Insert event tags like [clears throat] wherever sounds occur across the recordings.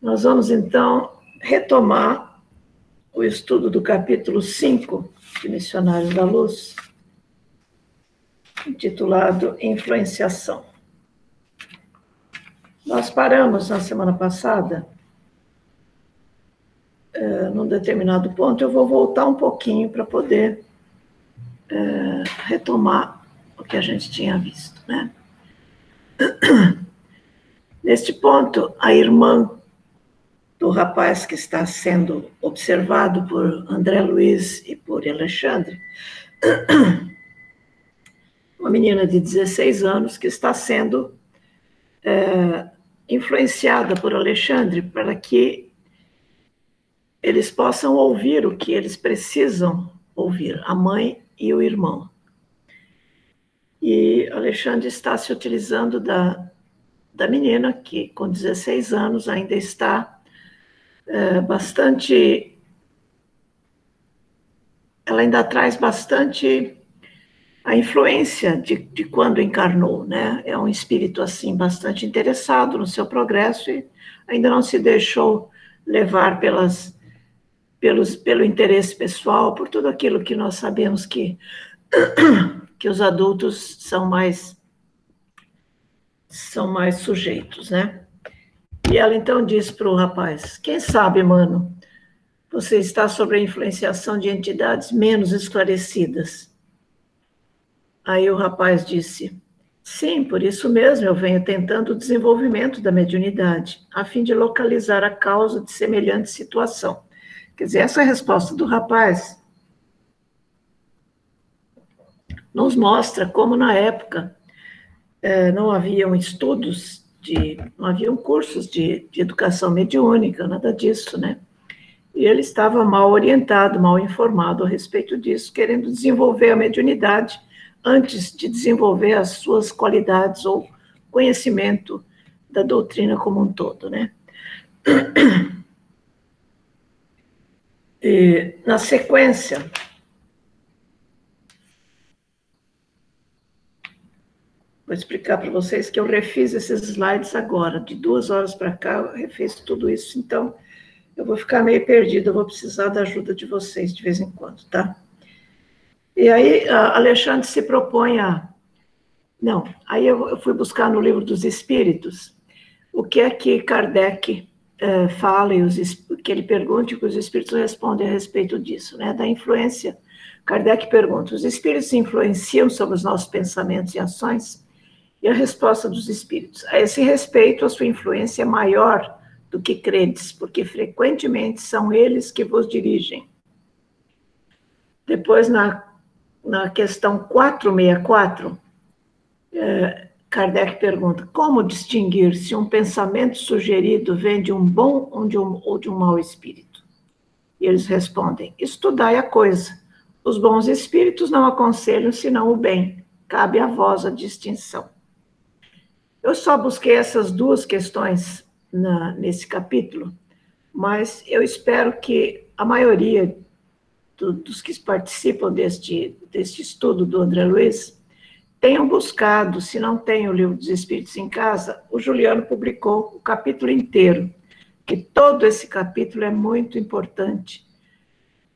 Nós vamos então retomar o estudo do capítulo 5 de Missionários da Luz, intitulado Influenciação. Nós paramos na semana passada, uh, num determinado ponto, eu vou voltar um pouquinho para poder uh, retomar o que a gente tinha visto, né? [clears throat] Neste ponto, a irmã do rapaz que está sendo observado por André Luiz e por Alexandre, [clears throat] uma menina de 16 anos que está sendo é, influenciada por Alexandre para que eles possam ouvir o que eles precisam ouvir, a mãe e o irmão. E Alexandre está se utilizando da, da menina, que com 16 anos ainda está é, bastante. Ela ainda traz bastante a influência de, de quando encarnou, né? É um espírito assim bastante interessado no seu progresso e ainda não se deixou levar pelas pelos, pelo interesse pessoal, por tudo aquilo que nós sabemos que [coughs] que os adultos são mais são mais sujeitos, né? E ela então disse para o rapaz: Quem sabe, mano, você está sob a influenciação de entidades menos esclarecidas. Aí o rapaz disse: Sim, por isso mesmo eu venho tentando o desenvolvimento da mediunidade, a fim de localizar a causa de semelhante situação. Quer dizer, essa resposta do rapaz nos mostra como, na época, eh, não haviam estudos de, não haviam cursos de, de educação mediúnica, nada disso, né? E ele estava mal orientado, mal informado a respeito disso, querendo desenvolver a mediunidade antes de desenvolver as suas qualidades ou conhecimento da doutrina como um todo, né? E, na sequência, Vou explicar para vocês que eu refiz esses slides agora, de duas horas para cá, eu refiz tudo isso, então eu vou ficar meio perdida, eu vou precisar da ajuda de vocês de vez em quando, tá? E aí, Alexandre se propõe a. Não, aí eu fui buscar no livro dos Espíritos o que é que Kardec eh, fala e os, que ele pergunta e que os Espíritos respondem a respeito disso, né? Da influência. Kardec pergunta: os Espíritos influenciam sobre os nossos pensamentos e ações? E a resposta dos espíritos: a esse respeito, a sua influência é maior do que credes, porque frequentemente são eles que vos dirigem. Depois, na, na questão 464, eh, Kardec pergunta: como distinguir se um pensamento sugerido vem de um bom ou de um, ou de um mau espírito? E eles respondem: estudai a coisa. Os bons espíritos não aconselham senão o bem. Cabe a vós a distinção. Eu só busquei essas duas questões na, nesse capítulo, mas eu espero que a maioria do, dos que participam deste, deste estudo do André Luiz tenham buscado, se não tem o livro dos Espíritos em casa, o Juliano publicou o capítulo inteiro, que todo esse capítulo é muito importante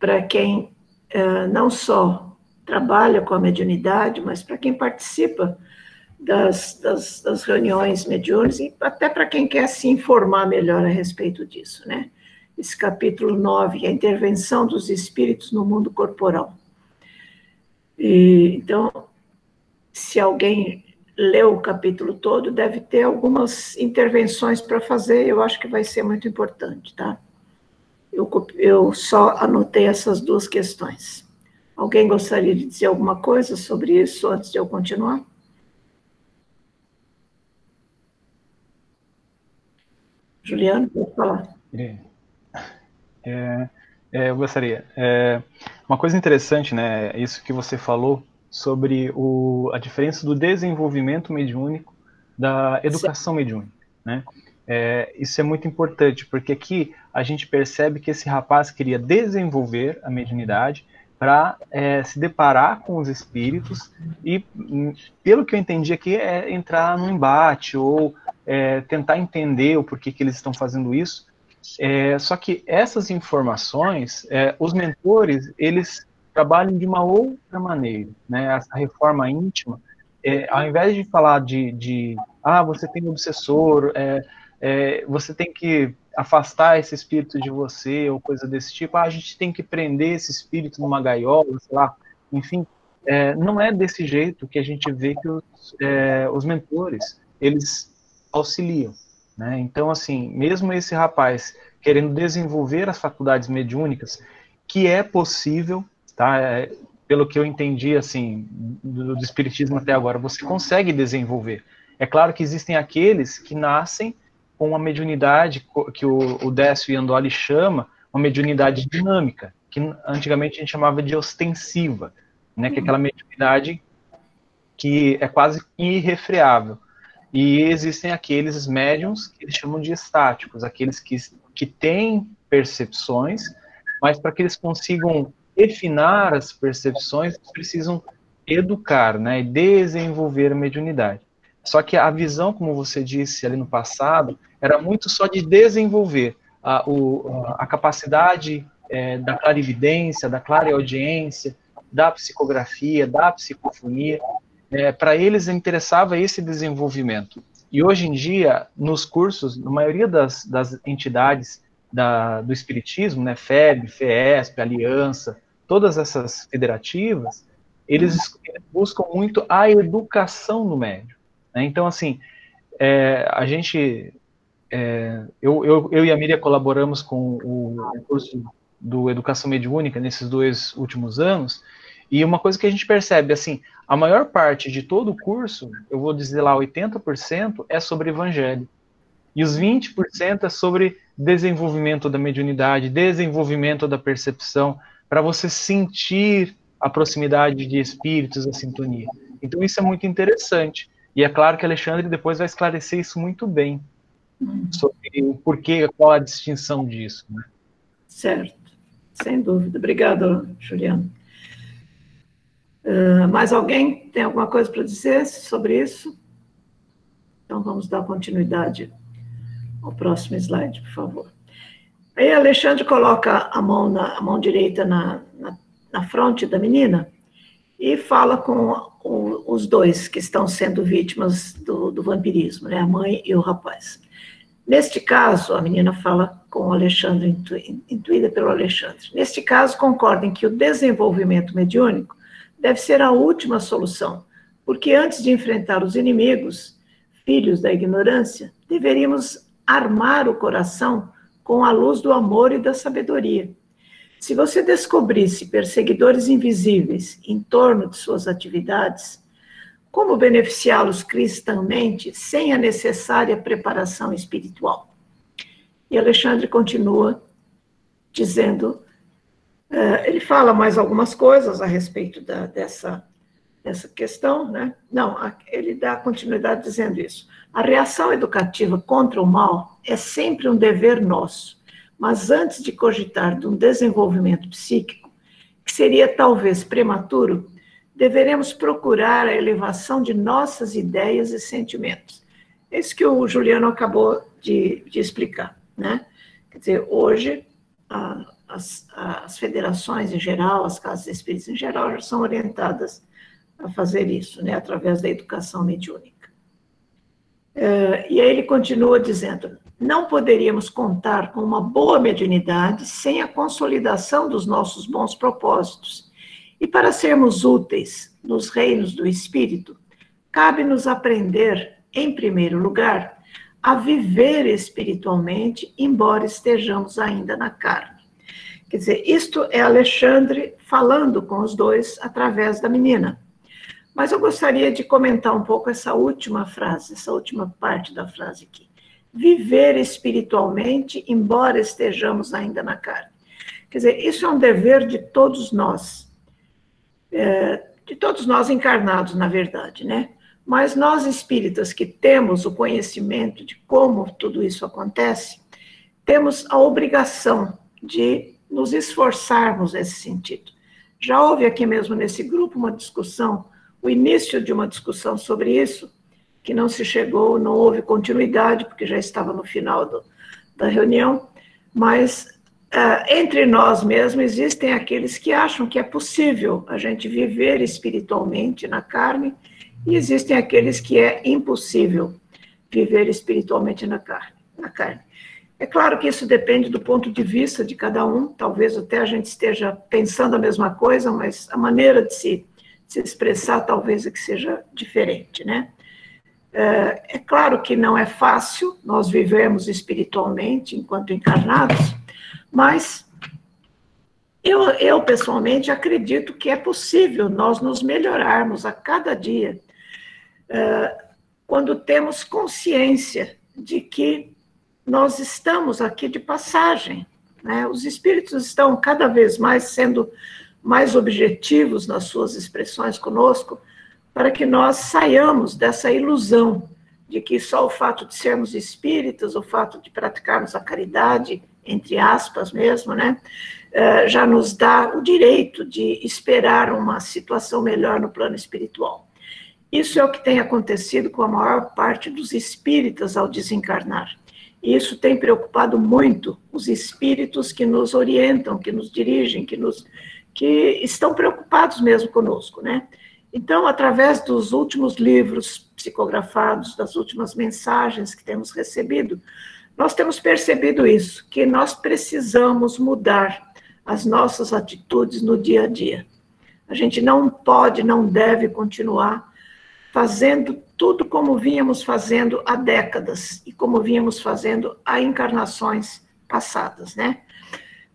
para quem uh, não só trabalha com a mediunidade, mas para quem participa das, das, das reuniões mediúnicas e até para quem quer se informar melhor a respeito disso, né? Esse capítulo 9, a intervenção dos espíritos no mundo corporal. E, então, se alguém leu o capítulo todo, deve ter algumas intervenções para fazer, eu acho que vai ser muito importante, tá? Eu, eu só anotei essas duas questões. Alguém gostaria de dizer alguma coisa sobre isso antes de eu continuar? Juliano, pode falar. É, é, é, eu gostaria. É, uma coisa interessante, né, isso que você falou sobre o, a diferença do desenvolvimento mediúnico da educação Sim. mediúnica, né? É, isso é muito importante, porque aqui a gente percebe que esse rapaz queria desenvolver a mediunidade para é, se deparar com os espíritos e, hum, pelo que eu entendi aqui, é entrar num embate ou é, tentar entender o porquê que eles estão fazendo isso, É, só que essas informações, é, os mentores, eles trabalham de uma outra maneira, né? Essa reforma íntima, é, ao invés de falar de, de ah, você tem um obsessor, é, é, você tem que afastar esse espírito de você, ou coisa desse tipo, ah, a gente tem que prender esse espírito numa gaiola, sei lá, enfim, é, não é desse jeito que a gente vê que os, é, os mentores, eles auxiliam, né? Então, assim, mesmo esse rapaz querendo desenvolver as faculdades mediúnicas, que é possível, tá? É, pelo que eu entendi, assim, do, do espiritismo até agora, você consegue desenvolver. É claro que existem aqueles que nascem com uma mediunidade que o, o Décio Yandoli chama uma mediunidade dinâmica, que antigamente a gente chamava de ostensiva, né, que é aquela mediunidade que é quase irrefreável. E existem aqueles médiums que eles chamam de estáticos, aqueles que, que têm percepções, mas para que eles consigam refinar as percepções, eles precisam educar, né, desenvolver a mediunidade. Só que a visão, como você disse ali no passado, era muito só de desenvolver a, o, a capacidade é, da clarividência, da clareaudiência, da psicografia, da psicofonia. É, Para eles interessava esse desenvolvimento. E hoje em dia, nos cursos, na maioria das, das entidades da, do Espiritismo, né, FEB, FESP, Aliança, todas essas federativas, eles buscam muito a educação no médio. Né? Então, assim, é, a gente, é, eu, eu, eu, e a Miriam colaboramos com o, curso do Educação Mediúnica nesses dois últimos anos, e uma coisa que a gente percebe, assim, a maior parte de todo o curso, eu vou dizer lá 80%, é sobre evangelho. E os 20% é sobre desenvolvimento da mediunidade, desenvolvimento da percepção, para você sentir a proximidade de espíritos, a sintonia. Então isso é muito interessante. E é claro que Alexandre depois vai esclarecer isso muito bem, sobre o porquê, qual a distinção disso. Né? Certo, sem dúvida. Obrigado, Juliano. Uh, mais alguém tem alguma coisa para dizer sobre isso? Então vamos dar continuidade ao próximo slide, por favor. Aí Alexandre coloca a mão, na, a mão direita na, na, na fronte da menina e fala com o, os dois que estão sendo vítimas do, do, vampirismo, né, a mãe e o rapaz. Neste caso, a menina fala com o Alexandre, intu, intuída pelo Alexandre. Neste caso, concordem que o desenvolvimento mediúnico deve ser a última solução, porque antes de enfrentar os inimigos, filhos da ignorância, deveríamos armar o coração com a luz do amor e da sabedoria. Se você descobrisse perseguidores invisíveis em torno de suas atividades, como beneficiá-los cristãmente sem a necessária preparação espiritual? E Alexandre continua dizendo Uh, ele fala mais algumas coisas a respeito da, dessa, dessa questão, né? Não, ele dá continuidade dizendo isso. A reação educativa contra o mal é sempre um dever nosso, mas antes de cogitar de um desenvolvimento psíquico, que seria talvez prematuro, deveremos procurar a elevação de nossas ideias e sentimentos. É isso que o Juliano acabou de, de explicar, né? Quer dizer, hoje, a, as, as federações em geral, as casas espíritas em geral, já são orientadas a fazer isso, né, através da educação mediúnica. É, e aí ele continua dizendo: não poderíamos contar com uma boa mediunidade sem a consolidação dos nossos bons propósitos. E para sermos úteis nos reinos do espírito, cabe-nos aprender, em primeiro lugar, a viver espiritualmente, embora estejamos ainda na carne. Quer dizer, isto é Alexandre falando com os dois através da menina. Mas eu gostaria de comentar um pouco essa última frase, essa última parte da frase aqui. Viver espiritualmente, embora estejamos ainda na carne. Quer dizer, isso é um dever de todos nós, é, de todos nós encarnados, na verdade, né? Mas nós espíritas que temos o conhecimento de como tudo isso acontece, temos a obrigação de nos esforçarmos nesse sentido. Já houve aqui mesmo nesse grupo uma discussão, o início de uma discussão sobre isso, que não se chegou, não houve continuidade, porque já estava no final do, da reunião, Mas uh, entre nós mesmos existem aqueles que acham que é possível a gente viver espiritualmente na carne, e existem aqueles que é impossível viver espiritualmente na carne. Na carne. É claro que isso depende do ponto de vista de cada um, talvez até a gente esteja pensando a mesma coisa, mas a maneira de se, de se expressar talvez é que seja diferente, né? É, é claro que não é fácil, nós vivemos espiritualmente enquanto encarnados, mas eu, eu pessoalmente acredito que é possível nós nos melhorarmos a cada dia é, quando temos consciência de que nós estamos aqui de passagem. Né? Os espíritos estão cada vez mais sendo mais objetivos nas suas expressões conosco, para que nós saiamos dessa ilusão de que só o fato de sermos espíritas, o fato de praticarmos a caridade, entre aspas mesmo, né, eh, já nos dá o direito de esperar uma situação melhor no plano espiritual. Isso é o que tem acontecido com a maior parte dos espíritas ao desencarnar. Isso tem preocupado muito os espíritos que nos orientam, que nos dirigem, que, nos, que estão preocupados mesmo conosco, né? Então, através dos últimos livros psicografados, das últimas mensagens que temos recebido, nós temos percebido isso, que nós precisamos mudar as nossas atitudes no dia a dia. A gente não pode, não deve continuar fazendo tudo como vínhamos fazendo há décadas e como vínhamos fazendo há encarnações passadas, né?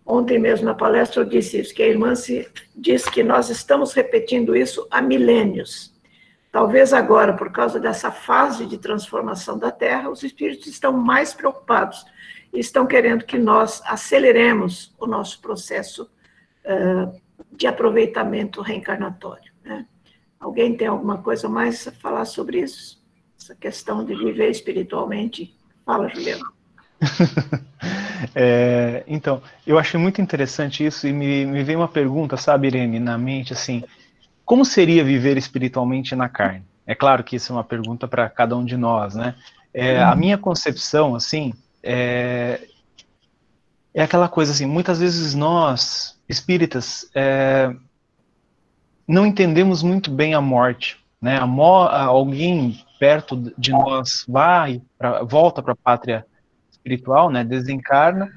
Ontem mesmo na palestra eu disse isso, que a irmã se, diz que nós estamos repetindo isso há milênios. Talvez agora, por causa dessa fase de transformação da Terra, os espíritos estão mais preocupados e estão querendo que nós aceleremos o nosso processo uh, de aproveitamento reencarnatório. Né? Alguém tem alguma coisa mais a falar sobre isso? Essa questão de viver espiritualmente? Fala, Juliano. [laughs] é, então, eu achei muito interessante isso e me, me veio uma pergunta, sabe, Irene, na mente, assim, como seria viver espiritualmente na carne? É claro que isso é uma pergunta para cada um de nós, né? É, a minha concepção, assim, é, é aquela coisa assim, muitas vezes nós, espíritas, é, não entendemos muito bem a morte, né? A mo alguém perto de nós vai, pra, volta para a pátria espiritual, né? Desencarna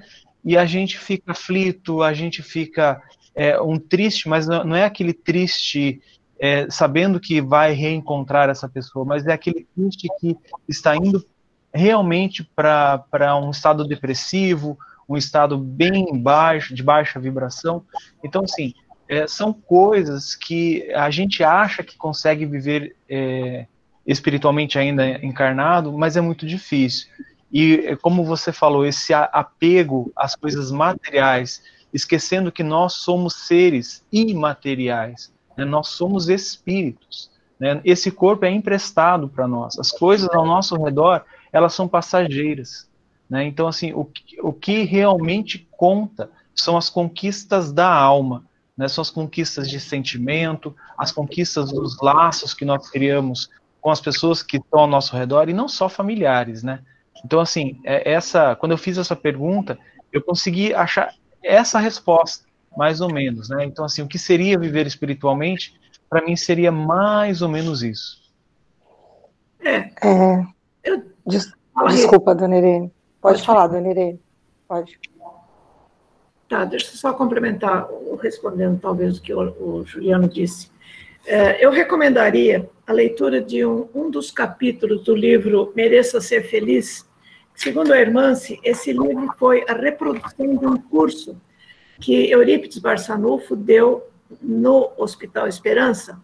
e a gente fica aflito, a gente fica é, um triste, mas não é aquele triste é, sabendo que vai reencontrar essa pessoa, mas é aquele triste que está indo realmente para um estado depressivo, um estado bem baixo, de baixa vibração. Então, assim, é, são coisas que a gente acha que consegue viver é, espiritualmente ainda encarnado, mas é muito difícil. E é, como você falou, esse apego às coisas materiais, esquecendo que nós somos seres imateriais, né? nós somos espíritos. Né? Esse corpo é emprestado para nós. As coisas ao nosso redor, elas são passageiras. Né? Então, assim, o, o que realmente conta são as conquistas da alma, né? são as conquistas de sentimento, as conquistas dos laços que nós criamos com as pessoas que estão ao nosso redor, e não só familiares, né? Então, assim, é, essa, quando eu fiz essa pergunta, eu consegui achar essa resposta, mais ou menos, né? Então, assim, o que seria viver espiritualmente, para mim seria mais ou menos isso. É. é eu, des, desculpa, dona Irene. Pode, Pode falar, dona Irene. Pode. Tá, deixa eu só complementar, respondendo talvez o que o, Juliano disse. É, eu recomendaria a leitura de um, um dos capítulos do livro Mereça Ser Feliz, Segundo a Hermance, esse livro foi a reprodução de um curso que Eurípides Barçanufo deu no Hospital Esperança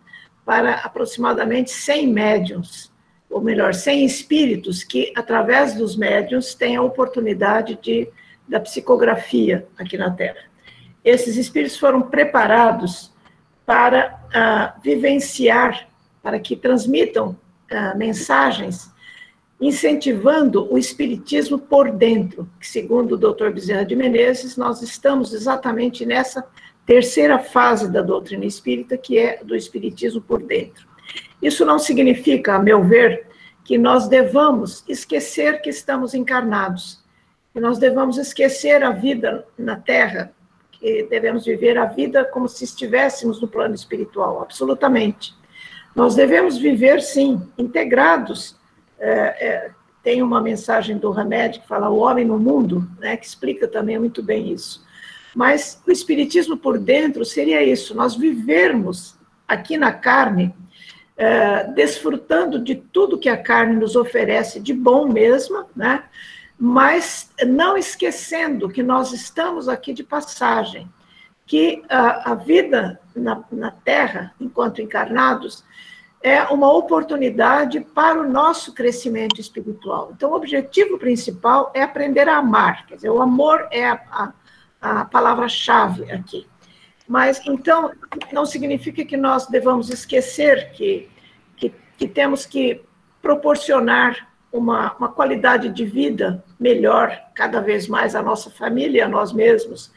para aproximadamente 100 médiums, ou melhor, 100 espíritos que, através dos médiums, têm a oportunidade de, da psicografia aqui na Terra. Esses espíritos foram preparados para uh, vivenciar, para que transmitam uh, mensagens incentivando o espiritismo por dentro, que segundo o Dr. Bezerra de Menezes, nós estamos exatamente nessa terceira fase da doutrina espírita, que é do espiritismo por dentro. Isso não significa, a meu ver, que nós devamos esquecer que estamos encarnados. Que nós devamos esquecer a vida na Terra, que devemos viver a vida como se estivéssemos no plano espiritual, absolutamente. Nós devemos viver, sim, integrados. É, é, tem uma mensagem do Hamed que fala o homem no mundo, né, que explica também muito bem isso. Mas o Espiritismo por dentro seria isso, nós vivermos aqui na carne, é, desfrutando de tudo que a carne nos oferece de bom mesmo, né? Mas não esquecendo que nós estamos aqui de passagem, que a, a vida na, na Terra, enquanto encarnados, é uma oportunidade para o nosso crescimento espiritual. Então, o objetivo principal é aprender a amar, quer dizer, o amor é a, a, a palavra-chave aqui. Mas, então, não significa que nós devamos esquecer que, que, que temos que proporcionar uma, uma qualidade de vida melhor cada vez mais à nossa família e a nós mesmos,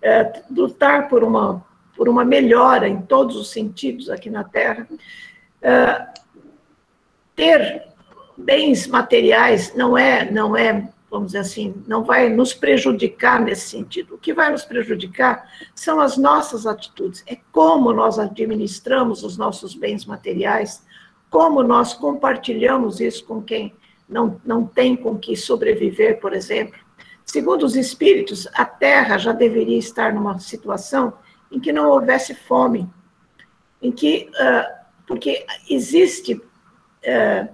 é, lutar por uma, por uma melhora em todos os sentidos aqui na Terra, é, ter bens materiais não é, não é, vamos dizer assim, não vai nos prejudicar nesse sentido. O que vai nos prejudicar são as nossas atitudes, é como nós administramos os nossos bens materiais, como nós compartilhamos isso com quem não, não tem com que sobreviver, por exemplo. Segundo os espíritos, a Terra já deveria estar numa situação em que não houvesse fome, em que, uh, porque existe, uh,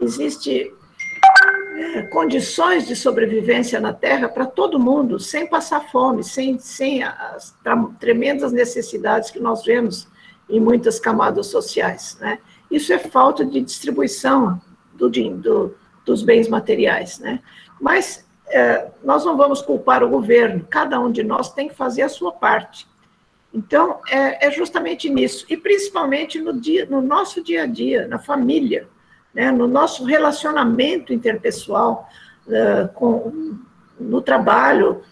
existe uh, condições de sobrevivência na Terra para todo mundo, sem passar fome, sem, sem as tremendas necessidades que nós vemos em muitas camadas sociais. Né? Isso é falta de distribuição do, do, dos bens materiais, né? Mas é, nós não vamos culpar o governo, cada um de nós tem que fazer a sua parte. Então, é, é justamente nisso, e principalmente no, dia, no nosso dia a dia, na família, né, no nosso relacionamento interpessoal, uh, com, no trabalho,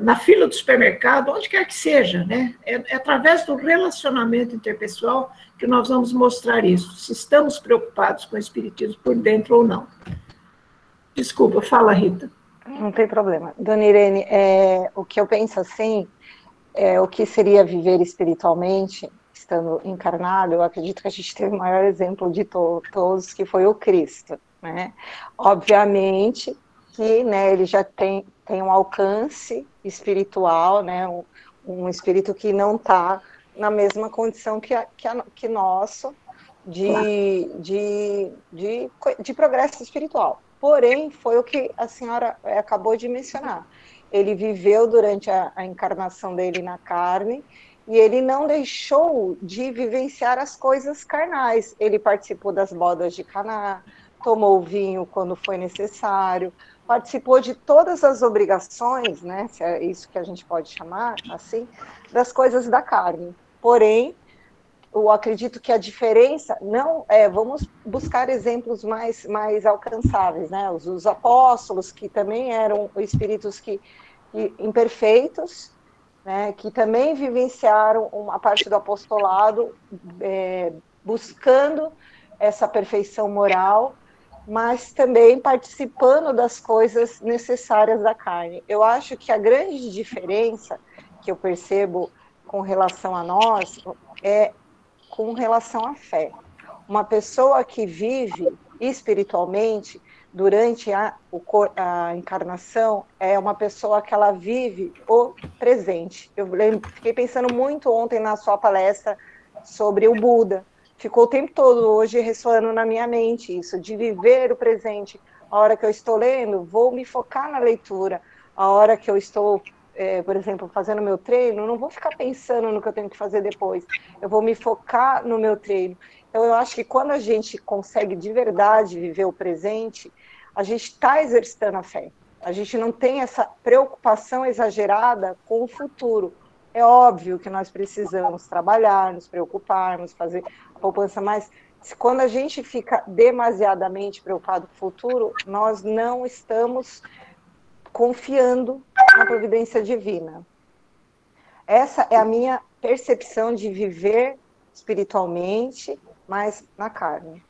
na fila do supermercado, onde quer que seja, né? É, é, através do relacionamento interpessoal que nós vamos mostrar isso, se estamos preocupados com o espiritismo por dentro ou não. Desculpa, fala, Rita. Não tem problema. Dona Irene, é, o que eu penso assim, é, o que seria viver espiritualmente, estando encarnado, eu acredito que a gente teve o maior exemplo de to todos, que foi o Cristo. Né? Obviamente que né, ele já tem, tem um alcance espiritual, né, um, um espírito que não está na mesma condição que, a, que, a, que nosso de, de, de, de progresso espiritual. Porém, foi o que a senhora eh, acabou de mencionar. Ele viveu durante a, a encarnação dele na carne e ele não deixou de vivenciar as coisas carnais. Ele participou das bodas de Caná, tomou vinho quando foi necessário, participou de todas as obrigações, né, se é isso que a gente pode chamar assim, das coisas da carne. Porém, eu acredito que a diferença não é, vamos buscar exemplos mais mais alcançáveis, né? Os, os apóstolos que também eram espíritos que, que, imperfeitos, né? Que também vivenciaram uma parte do apostolado é, buscando essa perfeição moral, mas também participando das coisas necessárias da carne. Eu acho que a grande diferença que eu percebo com relação a nós é com relação à fé. Uma pessoa que vive espiritualmente durante a, a encarnação é uma pessoa que ela vive o presente. Eu lembro, fiquei pensando muito ontem na sua palestra sobre o Buda. Ficou o tempo todo hoje ressoando na minha mente isso, de viver o presente. A hora que eu estou lendo, vou me focar na leitura. A hora que eu estou é, por exemplo, fazendo meu treino, não vou ficar pensando no que eu tenho que fazer depois. Eu vou me focar no meu treino. Então, eu acho que quando a gente consegue de verdade viver o presente, a gente está exercitando a fé. A gente não tem essa preocupação exagerada com o futuro. É óbvio que nós precisamos trabalhar, nos preocuparmos, fazer a poupança, mas quando a gente fica demasiadamente preocupado com o futuro, nós não estamos confiando na providência divina. Essa é a minha percepção de viver espiritualmente, mas na carne.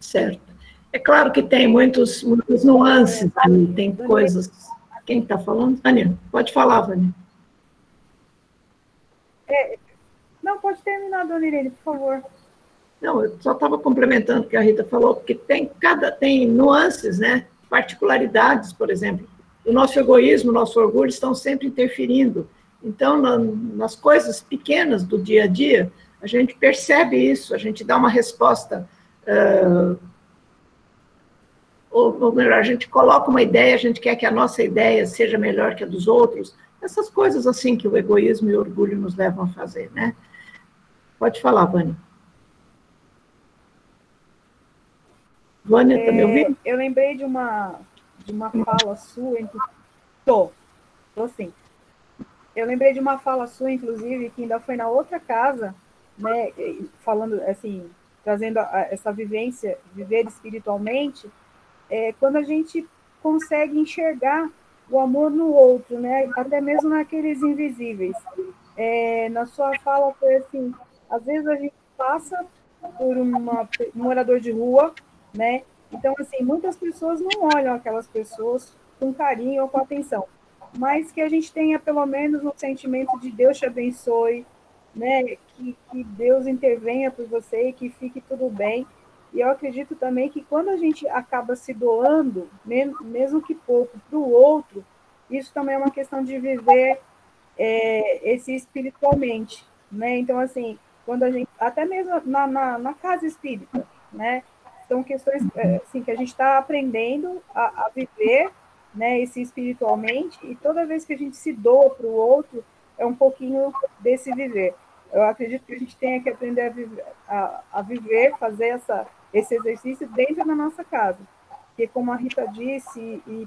Certo. É claro que tem muitos, muitas nuances ali, tem coisas quem está falando? Vânia, pode falar, Vânia. É, não, pode terminar, dona Irene, por favor. Não, eu só estava complementando o que a Rita falou, porque tem cada tem nuances, né? Particularidades, por exemplo. O nosso egoísmo, o nosso orgulho estão sempre interferindo. Então, na, nas coisas pequenas do dia a dia, a gente percebe isso, a gente dá uma resposta. Uh, ou, ou melhor, a gente coloca uma ideia, a gente quer que a nossa ideia seja melhor que a dos outros. Essas coisas assim que o egoísmo e o orgulho nos levam a fazer, né? Pode falar, Vânia. Vânia, está é, me ouvindo? Eu lembrei de uma, de uma fala sua, tô, tô assim. Eu lembrei de uma fala sua, inclusive, que ainda foi na outra casa, né, falando assim, trazendo essa vivência, viver espiritualmente, é, quando a gente consegue enxergar o amor no outro, né, até mesmo naqueles invisíveis. É, na sua fala foi assim, às vezes a gente passa por uma, um morador de rua, né? Então, assim, muitas pessoas não olham aquelas pessoas com carinho ou com atenção, mas que a gente tenha pelo menos um sentimento de Deus te abençoe, né? Que, que Deus intervenha por você e que fique tudo bem. E eu acredito também que quando a gente acaba se doando, mesmo que pouco, para o outro, isso também é uma questão de viver é, esse espiritualmente, né? Então, assim, quando a gente, até mesmo na, na, na casa espírita, né? São questões é, assim, que a gente está aprendendo a, a, viver né, esse espiritualmente, e toda vez que a gente se doa para o outro, é um pouquinho desse viver. Eu acredito que a gente tenha que aprender a viver, a, a viver fazer essa, esse exercício dentro da nossa casa. Porque, como a Rita disse, e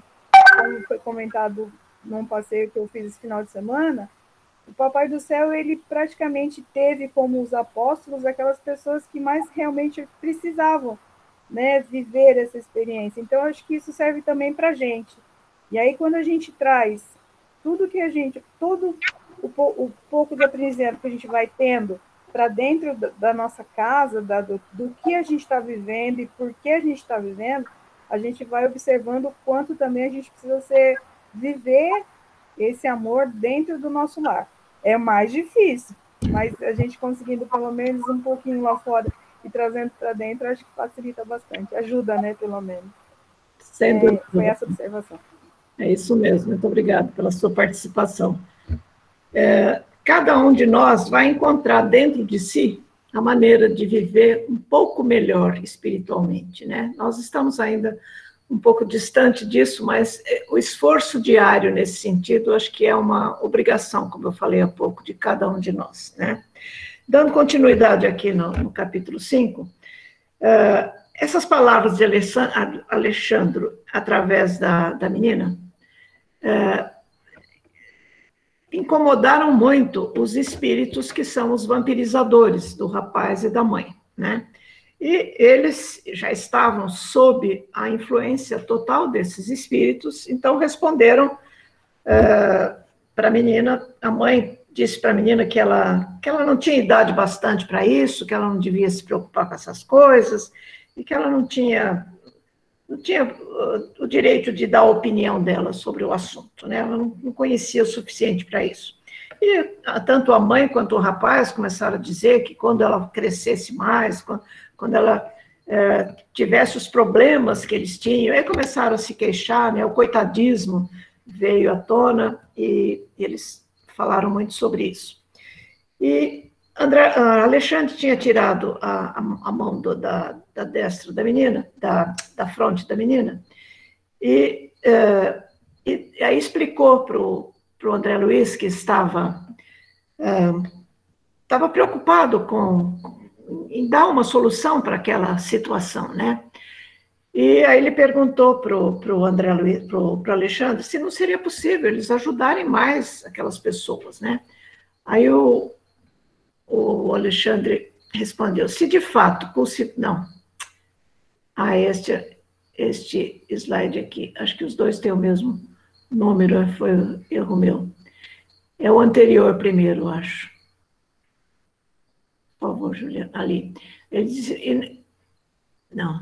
como foi comentado num passeio que eu fiz esse final de semana, o Papai do Céu, ele praticamente teve como os apóstolos aquelas pessoas que mais realmente precisavam né, viver essa experiência. Então, acho que isso serve também para a gente. E aí, quando a gente traz tudo que a gente, todo o, o pouco de aprendizado que a gente vai tendo para dentro da nossa casa, da, do, do que a gente está vivendo e por que a gente está vivendo, a gente vai observando o quanto também a gente precisa ser, viver esse amor dentro do nosso lar é mais difícil, mas a gente conseguindo pelo menos um pouquinho lá fora e trazendo para dentro, acho que facilita bastante, ajuda, né, pelo menos. Sem é, dúvida. Foi essa observação. É isso mesmo, muito obrigada pela sua participação. É, cada um de nós vai encontrar dentro de si a maneira de viver um pouco melhor espiritualmente, né? Nós estamos ainda um pouco distante disso, mas é, o esforço diário nesse sentido, acho que é uma obrigação, como eu falei há pouco, de cada um de nós, né? Dando continuidade aqui no, no capítulo 5, uh, é, essas palavras de Alexandre, através da, da menina, uh, incomodaram muito os espíritos que são os vampirizadores do rapaz e da mãe, né? E eles já estavam sob a influência total desses espíritos, então responderam uh, para a menina, a mãe disse para a menina que ela, que ela não tinha idade bastante para isso, que ela não devia se preocupar com essas coisas, e que ela não tinha, não tinha o direito de dar a opinião dela sobre o assunto, né? ela não, conhecia o suficiente para isso. E tanto a mãe quanto o rapaz começaram a dizer que quando ela crescesse mais, quando, quando ela é, tivesse os problemas que eles tinham, aí começaram a se queixar, né? O coitadismo veio à tona e eles falaram muito sobre isso. E André, Alexandre tinha tirado a, a, mão do, da, da, destra da menina, da, da fronte da menina, e, é, e aí explicou para o André Luiz, que estava, é, estava preocupado com, em dar uma solução para aquela situação, né? E aí ele perguntou para o André Luiz, para o Alexandre, se não seria possível eles ajudarem mais aquelas pessoas, né? Aí o, o Alexandre respondeu, se de fato, não, ah, este, este slide aqui, acho que os dois têm o mesmo número, foi erro meu. É o anterior primeiro, acho. Por favor, Juliana, ali. Ele disse, ele... não.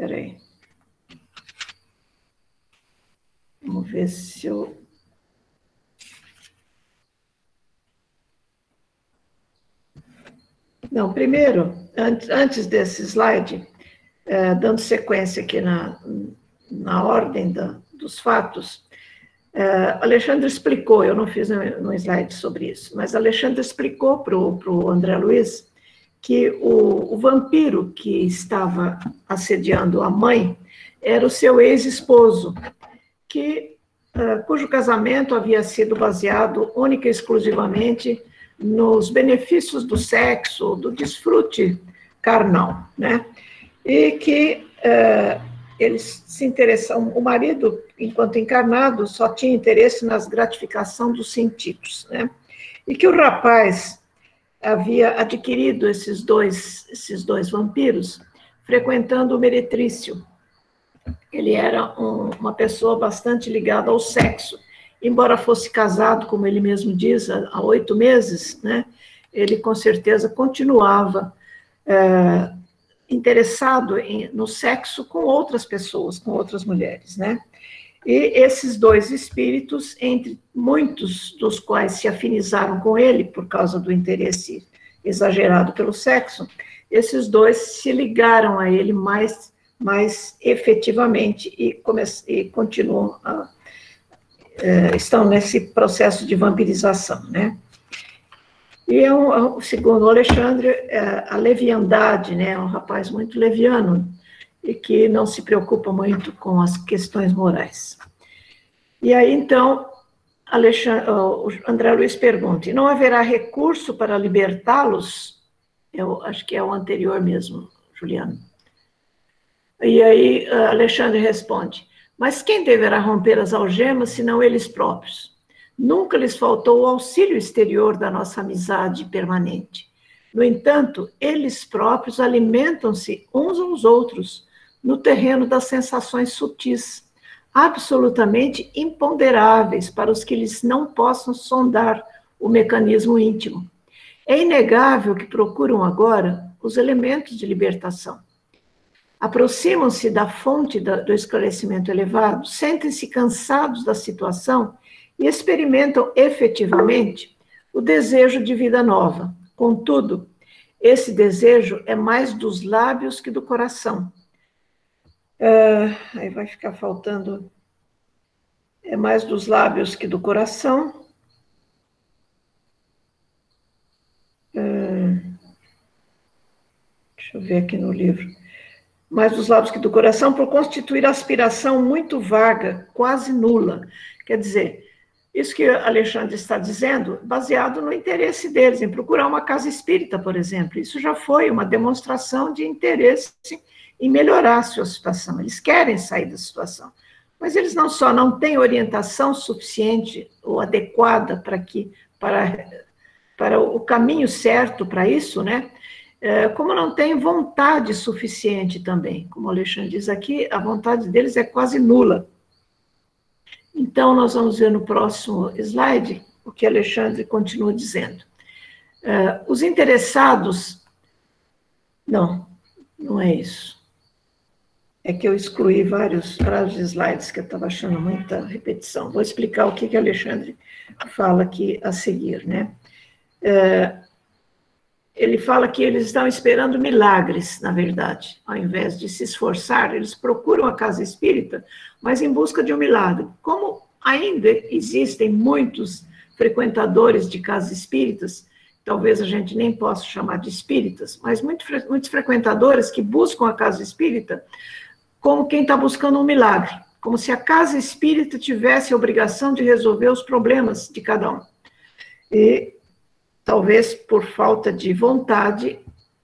Espera aí. ver se eu. Não, primeiro, antes desse slide, é, dando sequência aqui na, na ordem da, dos fatos, é, Alexandre explicou, eu não fiz um slide sobre isso, mas Alexandre explicou para o André Luiz que o, o, vampiro que estava assediando a mãe era o seu ex-esposo, que uh, cujo casamento havia sido baseado única e exclusivamente nos benefícios do sexo, do desfrute carnal, né? E que uh, eles se interessam, o marido, enquanto encarnado, só tinha interesse nas gratificação dos sentidos, né? E que o rapaz havia adquirido esses dois, esses dois vampiros frequentando o meretrício. Ele era um, uma pessoa bastante ligada ao sexo, embora fosse casado, como ele mesmo diz, há oito meses, né? Ele com certeza continuava é, interessado em, no sexo com outras pessoas, com outras mulheres, né? E esses dois espíritos, entre muitos dos quais se afinizaram com ele por causa do interesse exagerado pelo sexo, esses dois se ligaram a ele mais, mais efetivamente e, come, e continuam a, é, estão nesse processo de vampirização, né? E é um, é segundo o Alexandre, é, a leviandade, né? É um rapaz muito leviano, e que não se preocupa muito com as questões morais. E aí, então, Alexandre, André Luiz pergunta: não haverá recurso para libertá-los? Eu acho que é o anterior mesmo, Juliano. E aí, Alexandre responde: mas quem deverá romper as algemas senão eles próprios? Nunca lhes faltou o auxílio exterior da nossa amizade permanente. No entanto, eles próprios alimentam-se uns aos outros no terreno das sensações sutis, absolutamente imponderáveis para os que lhes não possam sondar o mecanismo íntimo. É inegável que procuram agora os elementos de libertação. Aproximam-se da fonte do esclarecimento elevado, sentem-se cansados da situação e experimentam efetivamente o desejo de vida nova. Contudo, esse desejo é mais dos lábios que do coração Uh, aí vai ficar faltando. É mais dos lábios que do coração. Uh, deixa eu ver aqui no livro. Mais dos lábios que do coração, por constituir aspiração muito vaga, quase nula. Quer dizer, isso que Alexandre está dizendo, baseado no interesse deles, em procurar uma casa espírita, por exemplo. Isso já foi uma demonstração de interesse em melhorar a sua situação. Eles querem sair da situação. Mas eles não só não têm orientação suficiente ou adequada para que para, para o caminho certo para isso, né? É, como não têm vontade suficiente também. Como o Alexandre diz aqui, a vontade deles é quase nula. Então, nós vamos ver no próximo slide o que Alexandre continua dizendo. É, os interessados. Não, não é isso é que eu excluí vários, vários slides que eu estava achando muita repetição. Vou explicar o que, que Alexandre fala aqui a seguir, né? É, ele fala que eles estão esperando milagres, na verdade. Ao invés de se esforçar, eles procuram a casa espírita, mas em busca de um milagre. Como ainda existem muitos frequentadores de casas espíritas, talvez a gente nem possa chamar de espíritas, mas muitos, muitos frequentadores que buscam a casa espírita como quem está buscando um milagre, como se a casa espírita tivesse a obrigação de resolver os problemas de cada um. E talvez por falta de vontade,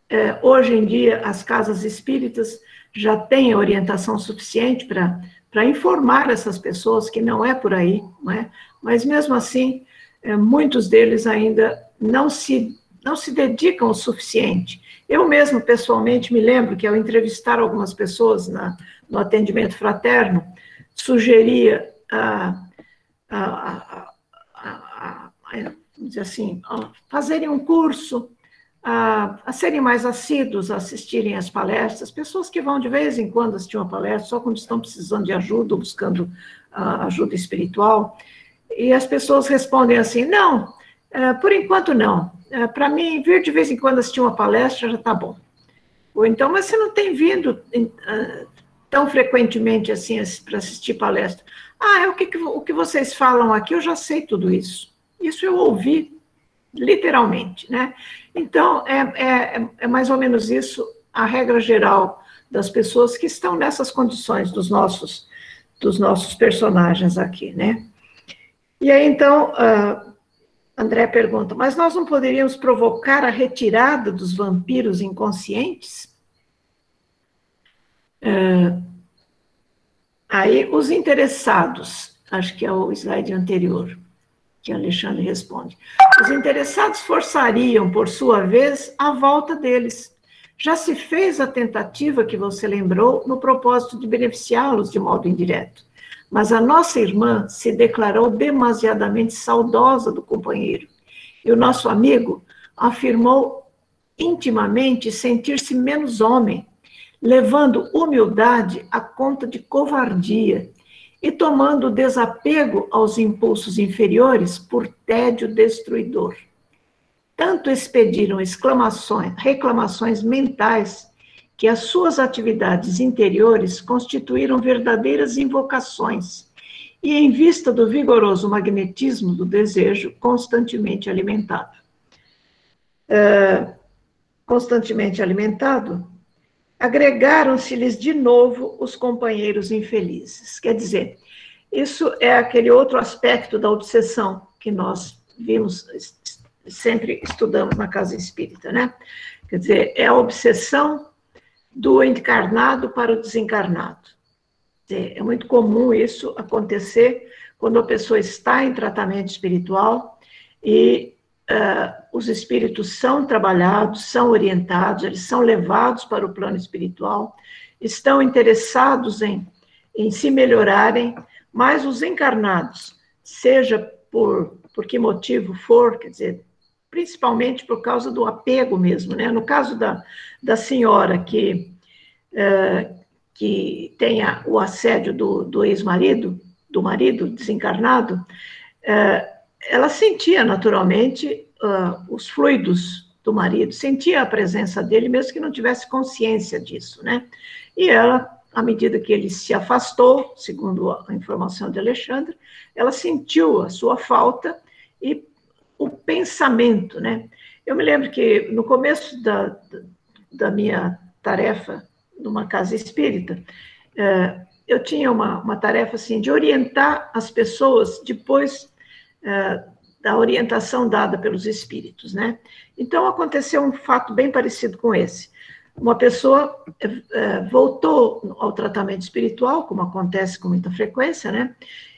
é, hoje em dia as casas espíritas já têm orientação suficiente para informar essas pessoas que não é por aí, não é? mas mesmo assim, é, muitos deles ainda não se, não se dedicam o suficiente eu mesmo, pessoalmente, me lembro que ao entrevistar algumas pessoas na, no atendimento fraterno, sugeria a, a, a, assim, fazerem um curso a, serem mais assíduos, a assistirem às palestras, pessoas que vão de vez em quando assistir uma palestra, só quando estão precisando de ajuda, buscando uh, ajuda espiritual, e as pessoas respondem assim, não, uh, por enquanto não, uh, para mim, vir de vez em quando assistir uma palestra já está bom. Ou então, mas você não tem vindo uh, tão frequentemente assim para assistir palestra. Ah, é o que, o que vocês falam aqui, eu já sei tudo isso. Isso eu ouvi literalmente, né? Então, é, é, é mais ou menos isso a regra geral das pessoas que estão nessas condições dos nossos dos nossos personagens aqui, né? E aí, então, uh, André pergunta, mas nós não poderíamos provocar a retirada dos vampiros inconscientes? Uh, aí, os interessados, acho que é o slide anterior que Alexandre responde. Os interessados forçariam, por sua vez, a volta deles. Já se fez a tentativa que você lembrou no propósito de beneficiá-los de modo indireto. Mas a nossa irmã se declarou demasiadamente saudosa do companheiro. E o nosso amigo afirmou intimamente sentir-se menos homem, levando humildade à conta de covardia e tomando desapego aos impulsos inferiores por tédio destruidor. Tanto expediram exclamações, reclamações mentais que as suas atividades interiores constituíram verdadeiras invocações, e em vista do vigoroso magnetismo do desejo constantemente alimentado. Uh, constantemente alimentado, agregaram-se-lhes de novo os companheiros infelizes. Quer dizer, isso é aquele outro aspecto da obsessão que nós vimos, sempre estudamos na casa espírita, né? Quer dizer, é a obsessão do encarnado para o desencarnado. É muito comum isso acontecer quando a pessoa está em tratamento espiritual e uh, os espíritos são trabalhados, são orientados, eles são levados para o plano espiritual, estão interessados em, em se melhorarem, mas os encarnados, seja por, por que motivo for, quer dizer, principalmente por causa do apego mesmo, né? No caso da, da senhora que, uh, que tem o assédio do, do ex-marido, do marido desencarnado, uh, ela sentia naturalmente uh, os fluidos do marido, sentia a presença dele, mesmo que não tivesse consciência disso, né? E ela, à medida que ele se afastou, segundo a informação de Alexandre, ela sentiu a sua falta e o pensamento, né? Eu me lembro que no começo da, da minha tarefa numa casa espírita, uh, eu tinha uma, uma tarefa assim de orientar as pessoas depois é, da orientação dada pelos espíritos, né? Então aconteceu um fato bem parecido com esse. Uma pessoa é, voltou ao tratamento espiritual, como acontece com muita frequência, né?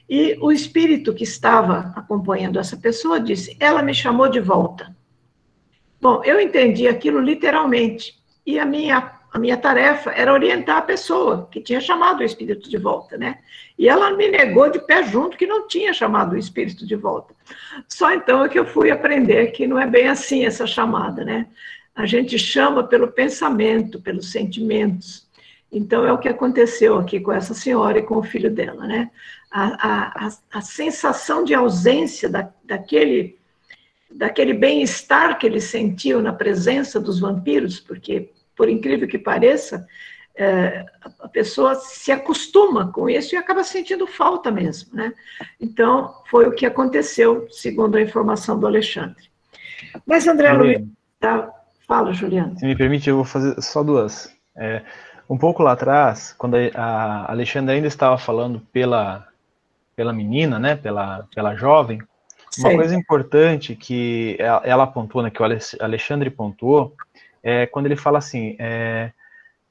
E o espírito que estava acompanhando essa pessoa disse: Ela me chamou de volta. Bom, eu entendi aquilo literalmente. E a minha a minha tarefa era orientar a pessoa que tinha chamado o espírito de volta, né? E ela me negou de pé junto que não tinha chamado o espírito de volta. Só então é que eu fui aprender que não é bem assim essa chamada, né? A gente chama pelo pensamento, pelos sentimentos. Então é o que aconteceu aqui com essa senhora e com o filho dela, né? A, a, a sensação de ausência da, daquele daquele bem-estar que eles sentiam na presença dos vampiros, porque por incrível que pareça, é, a pessoa se acostuma com isso e acaba sentindo falta mesmo, né? Então, foi o que aconteceu, segundo a informação do Alexandre. Mas, André Luiz, tá? fala, Juliano. Se me permite, eu vou fazer só duas. É, um pouco lá atrás, quando a Alexandre ainda estava falando pela, pela menina, né, pela, pela jovem, uma coisa importante que ela, apontou, né, que o Alexandre pontuou, é quando ele fala assim, é,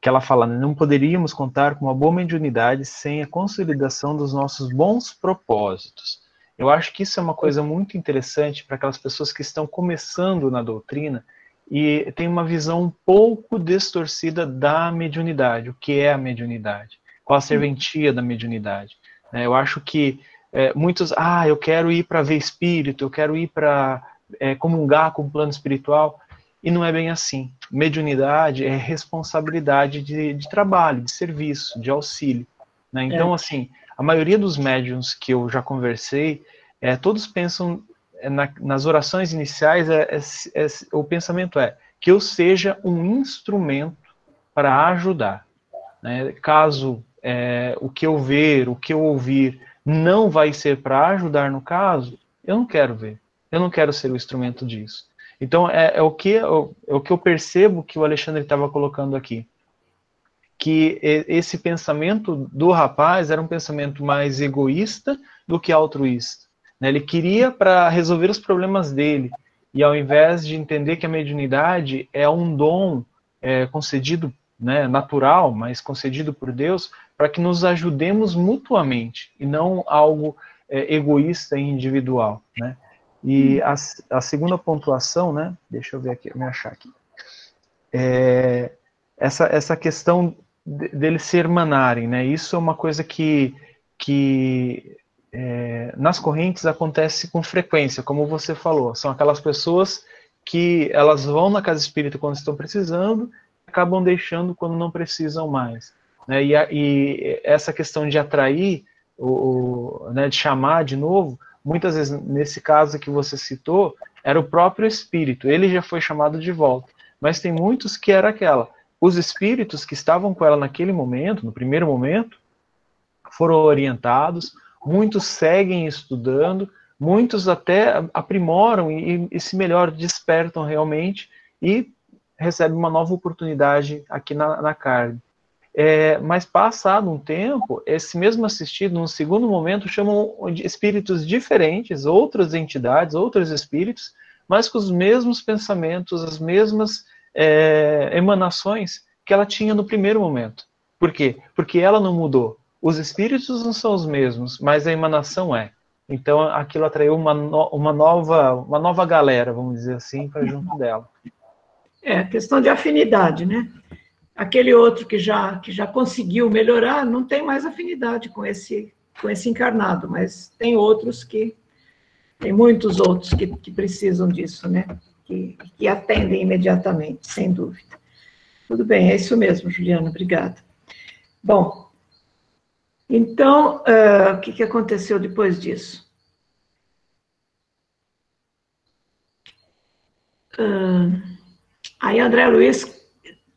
que ela fala, não poderíamos contar com uma boa mediunidade sem a consolidação dos nossos bons propósitos. Eu acho que isso é uma coisa muito interessante para aquelas pessoas que estão começando na doutrina e tem uma visão um pouco distorcida da mediunidade. O que é a mediunidade? Qual a serventia da mediunidade? É, eu acho que é, muitos, ah, eu quero ir para ver espírito, eu quero ir para é, comungar com o plano espiritual. e não é bem assim. Mediunidade é responsabilidade de, de trabalho, de serviço, de auxílio. Né? Então, é. assim, a maioria dos médiums que eu já conversei, é, todos pensam é, na, nas orações iniciais, o pensamento é que eu seja um instrumento para ajudar. Né? Caso é, o que eu ver, o que eu ouvir, não vai ser para ajudar no caso, eu não quero ver. Eu não quero ser o instrumento disso. Então é, é o que é o que eu percebo que o Alexandre estava colocando aqui, que esse pensamento do rapaz era um pensamento mais egoísta do que altruísta. Né? Ele queria para resolver os problemas dele e ao invés de entender que a mediunidade é um dom é, concedido, né, natural, mas concedido por Deus, para que nos ajudemos mutuamente e não algo é, egoísta e individual, né? E a, a, segunda pontuação, né? Deixa eu ver aqui, me achar aqui. É, essa, essa questão de, deles se hermanarem, né? Isso é uma coisa que, que é, nas correntes acontece com frequência, como você falou. São aquelas pessoas que elas vão na casa espírita quando estão precisando, acabam deixando quando não precisam mais. Né? E, a, e, essa questão de atrair, o, o, né, de chamar de novo, muitas vezes, nesse caso que você citou, era o próprio espírito, ele já foi chamado de volta. Mas tem muitos que era aquela. Os espíritos que estavam com ela naquele momento, no primeiro momento, foram orientados, muitos seguem estudando, muitos até aprimoram e, e se melhor despertam realmente e recebem uma nova oportunidade aqui na, na carne. É, mas passado um tempo, esse mesmo assistido, num segundo momento, chamam espíritos diferentes, outras entidades, outros espíritos, mas com os mesmos pensamentos, as mesmas é, emanações que ela tinha no primeiro momento. Por quê? Porque ela não mudou. Os espíritos não são os mesmos, mas a emanação é. Então aquilo atraiu uma, no, uma, nova, uma nova galera, vamos dizer assim, para junto dela. É, questão de afinidade, né? Aquele outro que já, que já conseguiu melhorar não tem mais afinidade com esse, com esse encarnado, mas tem outros que, tem muitos outros que, que precisam disso, né? Que, que atendem imediatamente, sem dúvida. Tudo bem, é isso mesmo, Juliana, obrigada. Bom, então, uh, o que, que aconteceu depois disso? Uh, aí André Luiz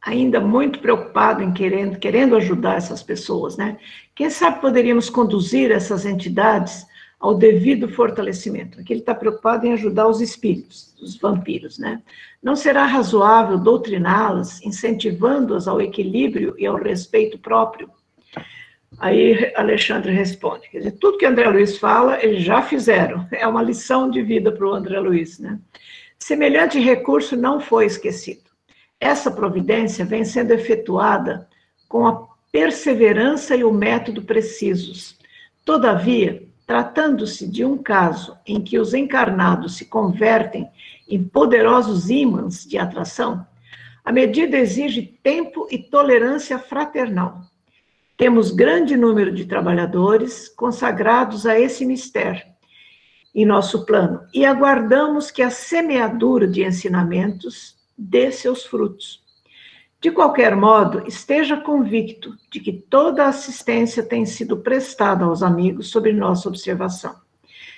ainda muito preocupado em querendo, querendo ajudar essas pessoas, né? Quem sabe poderíamos conduzir essas entidades ao devido fortalecimento. Aqui ele está preocupado em ajudar os espíritos, os vampiros, né? Não será razoável doutriná-las, incentivando-as ao equilíbrio e ao respeito próprio? Aí Alexandre responde, quer dizer, tudo que André Luiz fala, eles já fizeram. É uma lição de vida para o André Luiz, né? Semelhante recurso não foi esquecido. Essa providência vem sendo efetuada com a perseverança e o método precisos. Todavia, tratando-se de um caso em que os encarnados se convertem em poderosos ímãs de atração, a medida exige tempo e tolerância fraternal. Temos grande número de trabalhadores consagrados a esse mistério em nosso plano e aguardamos que a semeadura de ensinamentos dê seus frutos. De qualquer modo, esteja convicto de que toda assistência tem sido prestada aos amigos sob nossa observação.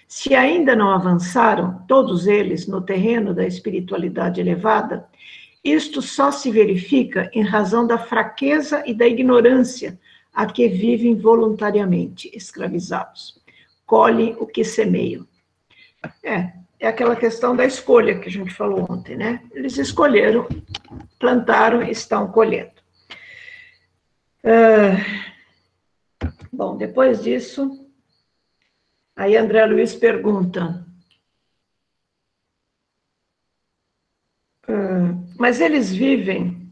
Se ainda não avançaram, todos eles, no terreno da espiritualidade elevada, isto só se verifica em razão da fraqueza e da ignorância a que vivem voluntariamente escravizados. Colhem o que semeiam. É, é aquela questão da escolha que a gente falou ontem, né? Eles escolheram, plantaram e estão colhendo. Uh, bom, depois disso, aí André Luiz pergunta. Uh, mas eles vivem.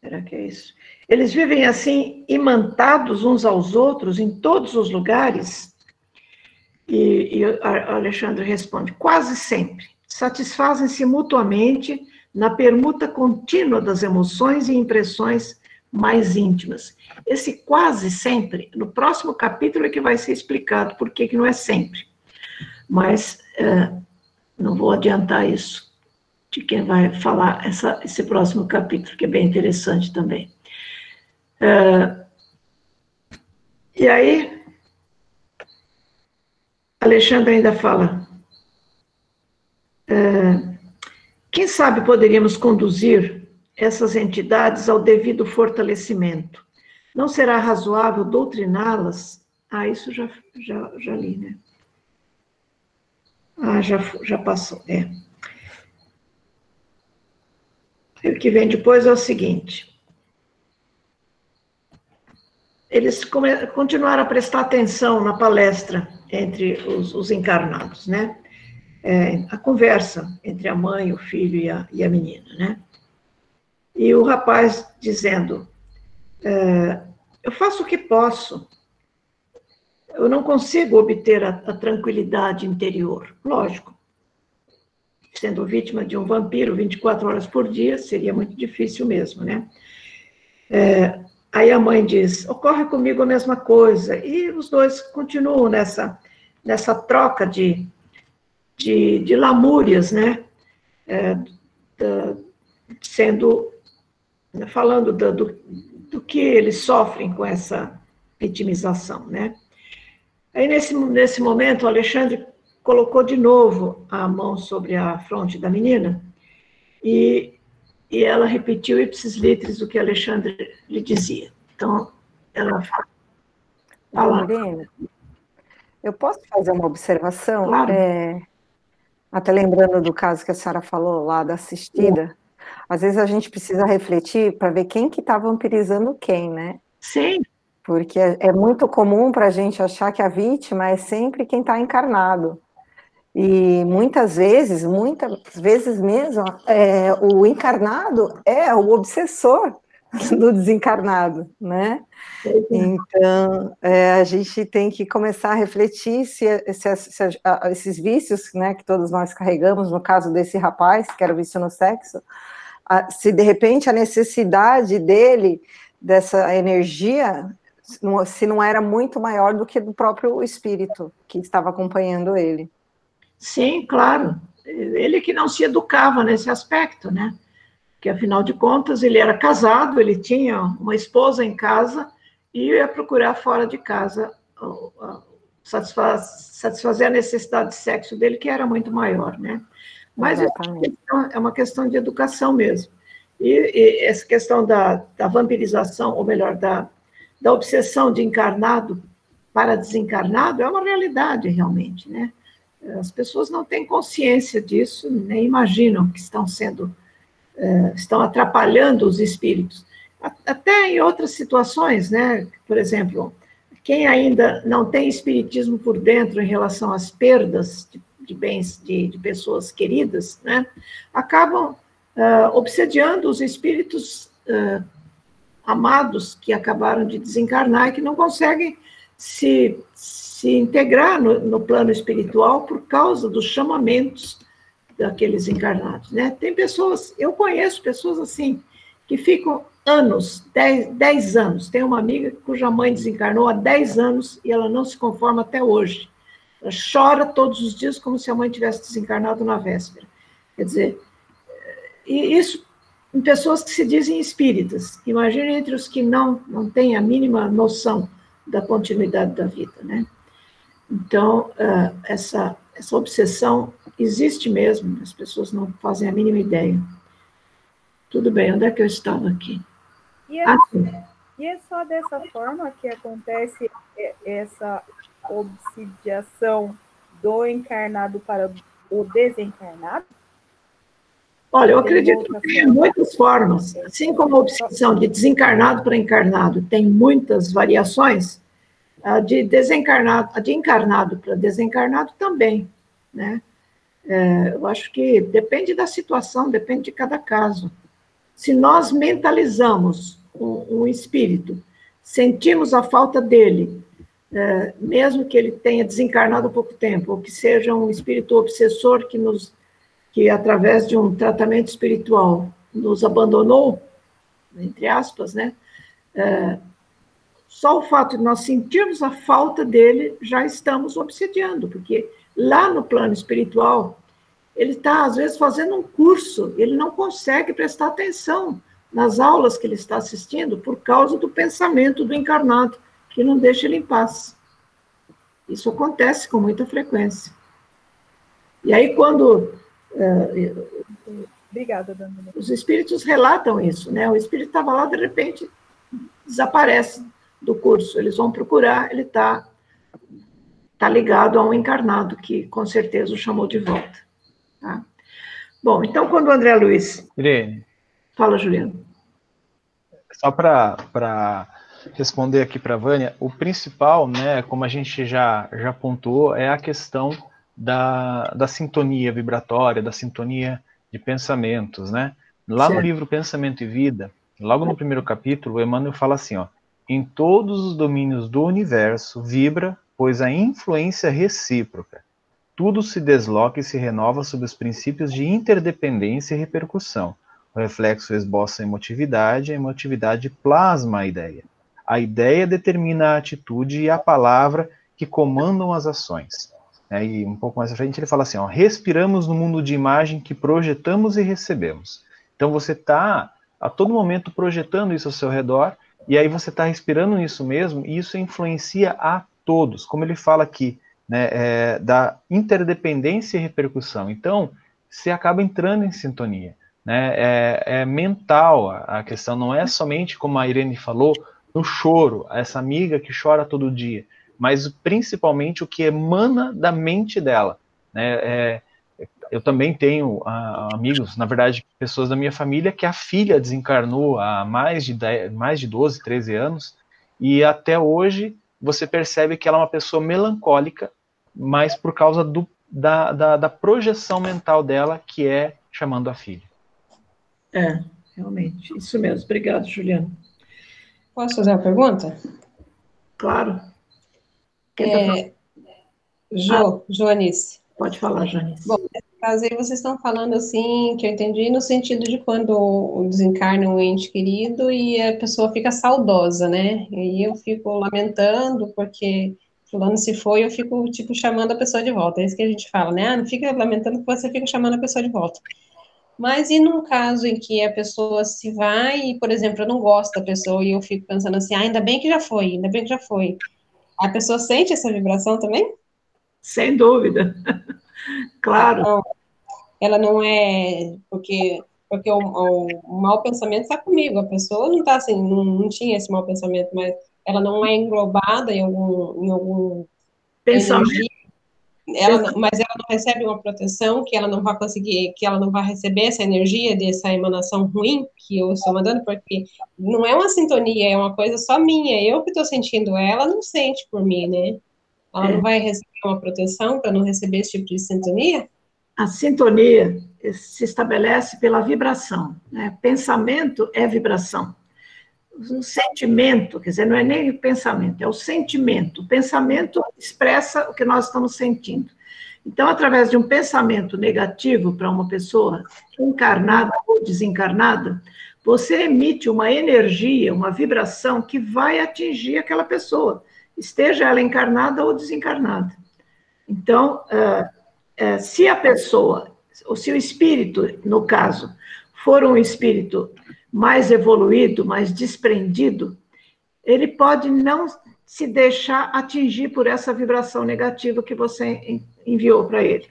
Será que é isso? Eles vivem assim, imantados uns aos outros em todos os lugares? E, e Alexandre responde: quase sempre. Satisfazem-se mutuamente na permuta contínua das emoções e impressões mais íntimas. Esse quase sempre, no próximo capítulo é que vai ser explicado por que, não é sempre. Mas é, não vou adiantar isso. de quem vai falar essa, esse próximo capítulo, que é bem interessante também. Uh, e aí, Alexandre ainda fala, uh, quem sabe poderíamos conduzir essas entidades ao devido fortalecimento. Não será razoável doutriná-las? Ah, isso já, já, já li, né? Ah, já, já passou, é. O que vem depois é o seguinte. Eles continuaram a prestar atenção na palestra entre os, os encarnados, né? É, a conversa entre a mãe, o filho e a, e a menina, né? E o rapaz dizendo: é, Eu faço o que posso, eu não consigo obter a, a tranquilidade interior. Lógico, sendo vítima de um vampiro 24 horas por dia, seria muito difícil mesmo, né? É, aí a mãe diz: ocorre comigo a mesma coisa, e os dois continuam nessa, nessa troca de, de, de lamúrias, né? É, da, sendo, falando do, do, do que eles sofrem com essa vitimização, né? Aí, nesse, nesse momento, o Alexandre colocou de novo a mão sobre a fronte da menina e, e ela repetiu ipsis litris o que Alexandre lhe dizia. Então, ela fala. eu posso fazer uma observação? Claro. É, até lembrando do caso que a senhora falou lá da assistida, às vezes a gente precisa refletir para ver quem que está vampirizando quem, né? Sim. Porque é, é muito comum para a gente achar que a vítima é sempre quem está encarnado. E muitas vezes, muitas vezes mesmo, é, o encarnado é o obsessor do desencarnado, né? Então, é, a gente tem que começar a refletir se, se, se esses vícios, né, que todos nós carregamos, no caso desse rapaz, que era vício no sexo, se de repente a necessidade dele, dessa energia, se não era muito maior do que do próprio espírito que estava acompanhando ele. Sim, claro. Ele que não se educava nesse aspecto, né? Que afinal de contas ele era casado, ele tinha uma esposa em casa e ia procurar fora de casa satisfazer a necessidade de sexo dele, que era muito maior, né? Mas é uma questão de educação mesmo. E, e essa questão da, da, vampirização, ou melhor, da, da obsessão de encarnado para desencarnado, é uma realidade realmente, né? As pessoas não têm consciência disso, nem imaginam que estão sendo, é, estão atrapalhando os espíritos. Até em outras situações, né? Por exemplo, quem ainda não tem espiritismo por dentro em relação às perdas de, de bens de, de, pessoas queridas, né? Acabam uh, obsediando os espíritos uh, amados que acabaram de desencarnar e que não conseguem se se integrar no, no, plano espiritual por causa dos chamamentos daqueles encarnados, né? Tem pessoas, eu conheço pessoas assim, que ficam anos, 10, anos. Tem uma amiga cuja mãe desencarnou há 10 anos e ela não se conforma até hoje. Ela chora todos os dias como se a mãe tivesse desencarnado na véspera. Quer dizer, e isso em pessoas que se dizem espíritas. Imagine entre os que não, não têm a mínima noção da continuidade da vida, né? Então, uh, essa, essa obsessão existe mesmo, as pessoas não fazem a mínima ideia. Tudo bem, onde é que eu estava aqui? E é, ah, e é só dessa forma que acontece essa obsidiação do encarnado para o desencarnado? Olha, eu acredito que tem muitas formas. Assim como a obsessão de desencarnado para encarnado tem muitas variações, a de desencarnado, a de encarnado para desencarnado também, né? É, eu acho que depende da situação, depende de cada caso. Se nós mentalizamos um, um espírito, sentimos a falta dele, é, mesmo que ele tenha desencarnado há pouco tempo, ou que seja um espírito obsessor que nos, que através de um tratamento espiritual nos abandonou, entre aspas, né? É, só o fato de nós sentirmos a falta dele, já estamos obsediando, porque lá no plano espiritual, ele está, às vezes, fazendo um curso, ele não consegue prestar atenção nas aulas que ele está assistindo por causa do pensamento do encarnado, que não deixa ele em paz. Isso acontece com muita frequência. E aí, quando. Obrigada, Dani. Os espíritos relatam isso, né? O espírito estava lá, de repente, desaparece do curso. Eles vão procurar, ele está tá ligado a um encarnado que, com certeza, o chamou de volta. Tá? Bom, então, quando o André Luiz. Irene. Fala, Juliano. Só para responder aqui para a Vânia, o principal, né, como a gente já, já pontuou, é a questão da, da sintonia vibratória, da sintonia de pensamentos, né? Lá certo. no livro Pensamento e Vida, logo no primeiro capítulo, o Emmanuel fala assim, ó, em todos os domínios do universo vibra, pois a influência recíproca. Tudo se desloca e se renova sob os princípios de interdependência e repercussão. O reflexo esboça a emotividade, a emotividade plasma a ideia. A ideia determina a atitude e a palavra que comandam as ações. É, e um pouco mais à frente ele fala assim: ó, respiramos no mundo de imagem que projetamos e recebemos. Então você está a todo momento projetando isso ao seu redor, e aí você está respirando isso mesmo, e isso influencia a todos, como ele fala aqui, né, é, da interdependência e repercussão. Então, você acaba entrando em sintonia. Né, é, é mental a questão, não é somente, como a Irene falou, no choro, essa amiga que chora todo dia mas principalmente o que emana da mente dela. Né? É, eu também tenho uh, amigos, na verdade, pessoas da minha família que a filha desencarnou há mais de, 10, mais de 12, 13 anos, e até hoje você percebe que ela é uma pessoa melancólica, mas por causa do, da, da, da projeção mental dela, que é chamando a filha. É, realmente, isso mesmo. Obrigado, Juliana. Posso fazer uma pergunta? Claro. É, jo, ah, Joanice. Pode falar, Joanice. Bom, nesse caso aí vocês estão falando assim, que eu entendi, no sentido de quando desencarna um ente querido e a pessoa fica saudosa, né? E eu fico lamentando porque fulano se foi, eu fico, tipo, chamando a pessoa de volta. É isso que a gente fala, né? Ah, não fica lamentando que você fica chamando a pessoa de volta. Mas e num caso em que a pessoa se vai e, por exemplo, eu não gosto da pessoa e eu fico pensando assim, ah, ainda bem que já foi, ainda bem que já foi. A pessoa sente essa vibração também? Sem dúvida. [laughs] claro. Então, ela não é. Porque, porque o, o, mau pensamento está comigo. A pessoa não está assim, não, não tinha esse mau pensamento, mas ela não é englobada em algum, em algum pensamento. Energia ela, mas ela não recebe uma proteção que ela não vai conseguir, que ela não vai receber essa energia dessa emanação ruim que eu estou mandando, porque não é uma sintonia, é uma coisa só minha. Eu que estou sentindo ela, não sente por mim, né? Ela é. não vai receber uma proteção para não receber esse tipo de sintonia? A sintonia se estabelece pela vibração. Né? Pensamento é vibração um sentimento, quer dizer, não é nem o pensamento, é o sentimento. O pensamento expressa o que nós estamos sentindo. Então, através de um pensamento negativo para uma pessoa encarnada ou desencarnada, você emite uma energia, uma vibração que vai atingir aquela pessoa, esteja ela encarnada ou desencarnada. Então, se a pessoa, ou se o espírito, no caso, for um espírito mais evoluído, mais desprendido, ele pode não se deixar atingir por essa vibração negativa que você enviou para ele.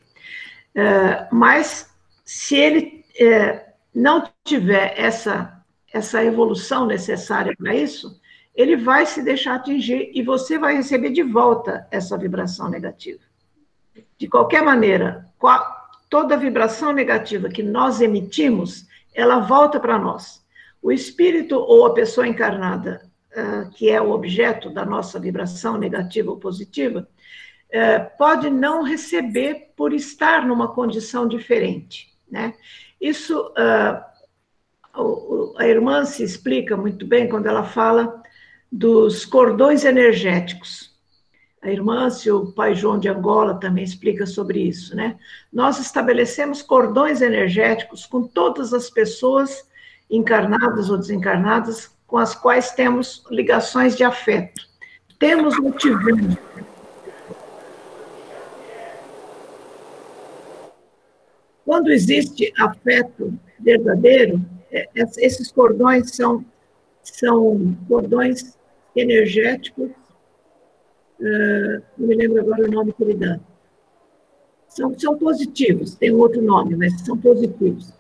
É, mas se ele é, não tiver essa, essa evolução necessária para isso, ele vai se deixar atingir e você vai receber de volta essa vibração negativa. De qualquer maneira, toda vibração negativa que nós emitimos, ela volta para nós. O espírito ou a pessoa encarnada, uh, que é o objeto da nossa vibração negativa ou positiva, uh, pode não receber por estar numa condição diferente. Né? Isso, uh, a irmã se explica muito bem quando ela fala dos cordões energéticos. A irmã, se o pai João de Angola também explica sobre isso, né? Nós estabelecemos cordões energéticos com todas as pessoas encarnadas ou desencarnadas, com as quais temos ligações de afeto. Temos motivando. Quando existe afeto verdadeiro, é, esses cordões são, são cordões energéticos, não me lembro agora o nome que ele dá. São, são positivos, tem outro nome, mas são positivos.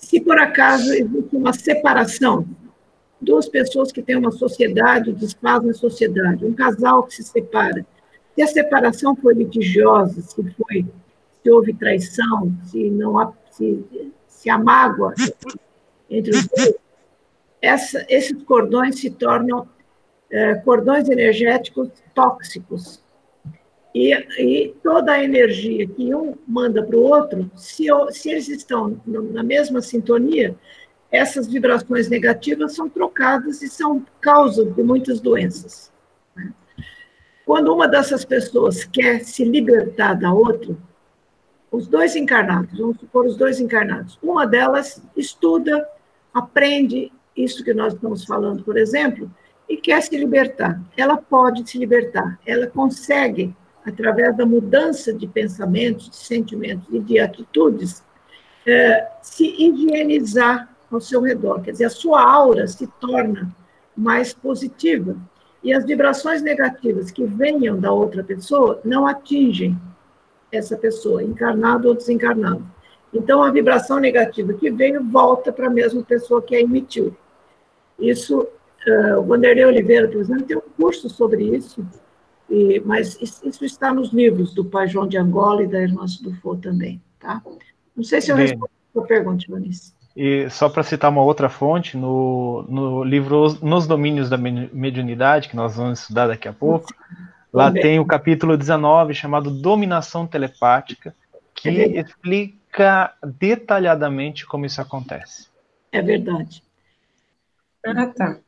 Se por acaso existe uma separação, duas pessoas que têm uma sociedade, desfazem a sociedade, um casal que se separa, se a separação foi litigiosa, se foi se houve traição, se não há, se, se há mágoa entre os dois, essa, esses cordões se tornam é, cordões energéticos tóxicos. E, e, toda a energia que um manda para o outro, se, se eles estão na mesma sintonia, essas vibrações negativas são trocadas e são causa de muitas doenças. Né? Quando uma dessas pessoas quer se libertar da outra, os dois encarnados, vamos supor os dois encarnados, uma delas estuda, aprende isso que nós estamos falando, por exemplo, e quer se libertar. Ela pode se libertar, ela consegue, através da mudança de pensamentos, de sentimentos e de atitudes, é, se higienizar ao seu redor. Quer dizer, a sua aura se torna mais positiva. E as vibrações negativas que venham da outra pessoa não atingem essa pessoa, encarnado ou desencarnado. Então, a vibração negativa que veio volta para a mesma pessoa que a emitiu. Isso, uh, o Vanderlei Oliveira, por exemplo, tem um curso sobre isso, e, mas isso está nos livros do pai João de Angola e da irmã Dufo também, tá? Não sei se eu respondi a sua pergunta, Vanice. E só para citar uma outra fonte, no, no livro Nos Domínios da Mediunidade, que nós vamos estudar daqui a pouco, Sim. Lá Também. tem o capítulo 19, chamado Dominação Telepática, que é explica detalhadamente como isso acontece. É verdade. Ah, tá.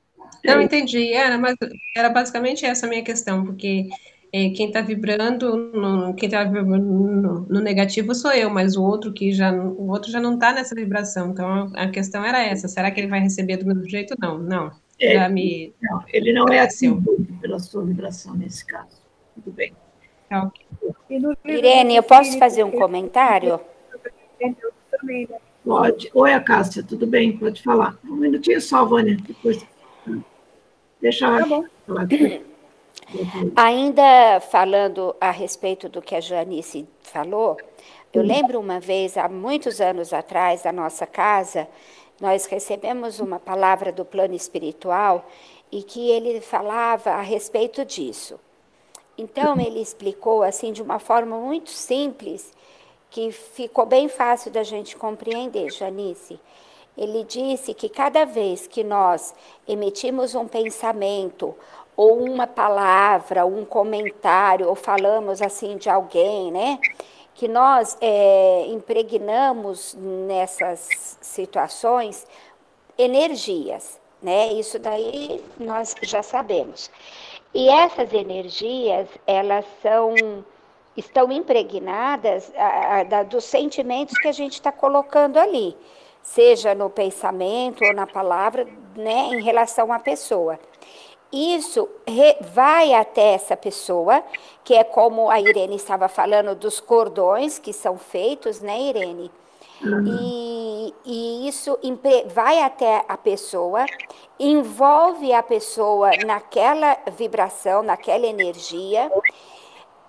Não, entendi. Era, mas era basicamente essa a minha questão, porque é, quem está vibrando, no, quem está vibrando no, no, negativo sou eu, mas o outro que já, o outro já não está nessa vibração. Então a questão era essa: será que ele vai receber do mesmo jeito? Não, não. É, já me não, ele não é assim pela sua vibração nesse caso. Tudo bem. Tá Irene, eu posso fazer um comentário? Pode. Oi, Cássia, tudo bem? Pode falar. Um minutinho só, Vânia, depois. Deixa tá bom. [clears throat] Ainda falando a respeito do que a Janice falou, eu lembro uma vez, há muitos anos atrás, da nossa casa, nós recebemos uma palavra do plano espiritual e que ele falava a respeito disso. Então ele explicou assim de uma forma muito simples que ficou bem fácil da gente compreender, Janice. Ele disse que cada vez que nós emitimos um pensamento ou uma palavra, um comentário, ou falamos assim de alguém, né? que nós é, impregnamos nessas situações energias, né? Isso daí nós já sabemos. E essas energias, elas são estão impregnadas a, a, dos sentimentos que a gente está colocando ali, seja no pensamento ou na palavra, né, em relação à pessoa isso vai até essa pessoa, que é como a Irene estava falando dos cordões que são feitos, né, Irene? E, e, isso vai até a pessoa, envolve a pessoa naquela vibração, naquela energia,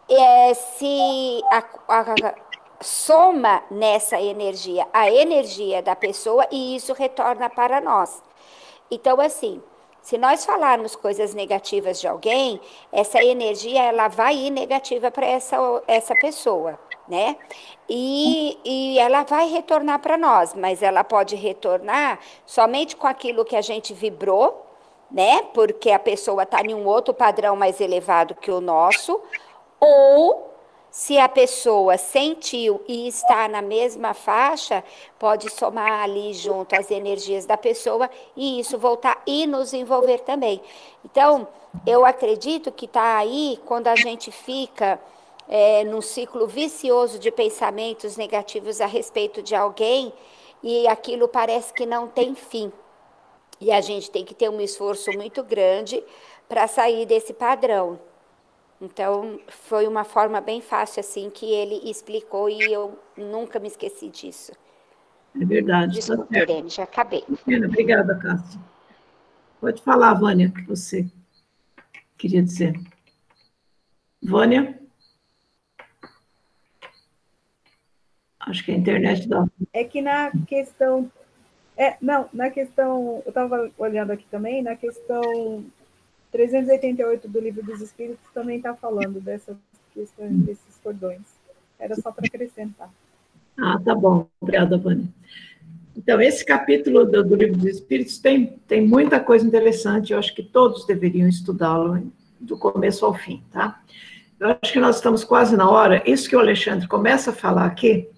é, se a, a, soma nessa energia a energia da pessoa e isso retorna para nós. Então, assim, se nós falarmos coisas negativas de alguém, essa energia ela vai ir negativa para essa, essa pessoa, né? E, e ela vai retornar para nós, mas ela pode retornar somente com aquilo que a gente vibrou, né? Porque a pessoa está em um outro padrão mais elevado que o nosso, ou se a pessoa sentiu e está na mesma faixa, pode somar ali junto as energias da pessoa e isso voltar e nos envolver também. Então, eu acredito que está aí quando a gente fica é, num ciclo vicioso de pensamentos negativos a respeito de alguém e aquilo parece que não tem fim. E a gente tem que ter um esforço muito grande para sair desse padrão Então, foi uma forma bem fácil, assim, que ele explicou e eu nunca me esqueci disso. É verdade. Tá Desculpa, Irene, já acabei. Obrigada, Cássia. Pode falar, Vânia, o que você queria dizer. Vânia? Acho que a internet dá. É que na questão. É, não, na questão. Eu estava olhando aqui também, na questão 388 do Livro dos Espíritos também está falando dessas questões, desses cordões. Era só para acrescentar. Ah, tá bom. Obrigada, Vânia. Então, esse capítulo do, do, Livro dos Espíritos tem, tem muita coisa interessante, eu acho que todos deveriam estudá-lo do começo ao fim, tá? Eu acho que nós estamos quase na hora. Isso que o Alexandre começa a falar aqui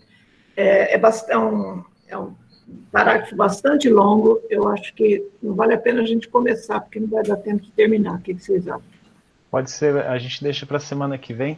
é, é, bastante, é, um, é um parágrafo bastante longo. Eu acho que não vale a pena a gente começar, porque não vai dar tempo de terminar. O que vocês acham? Pode ser, a gente deixa para a semana que vem.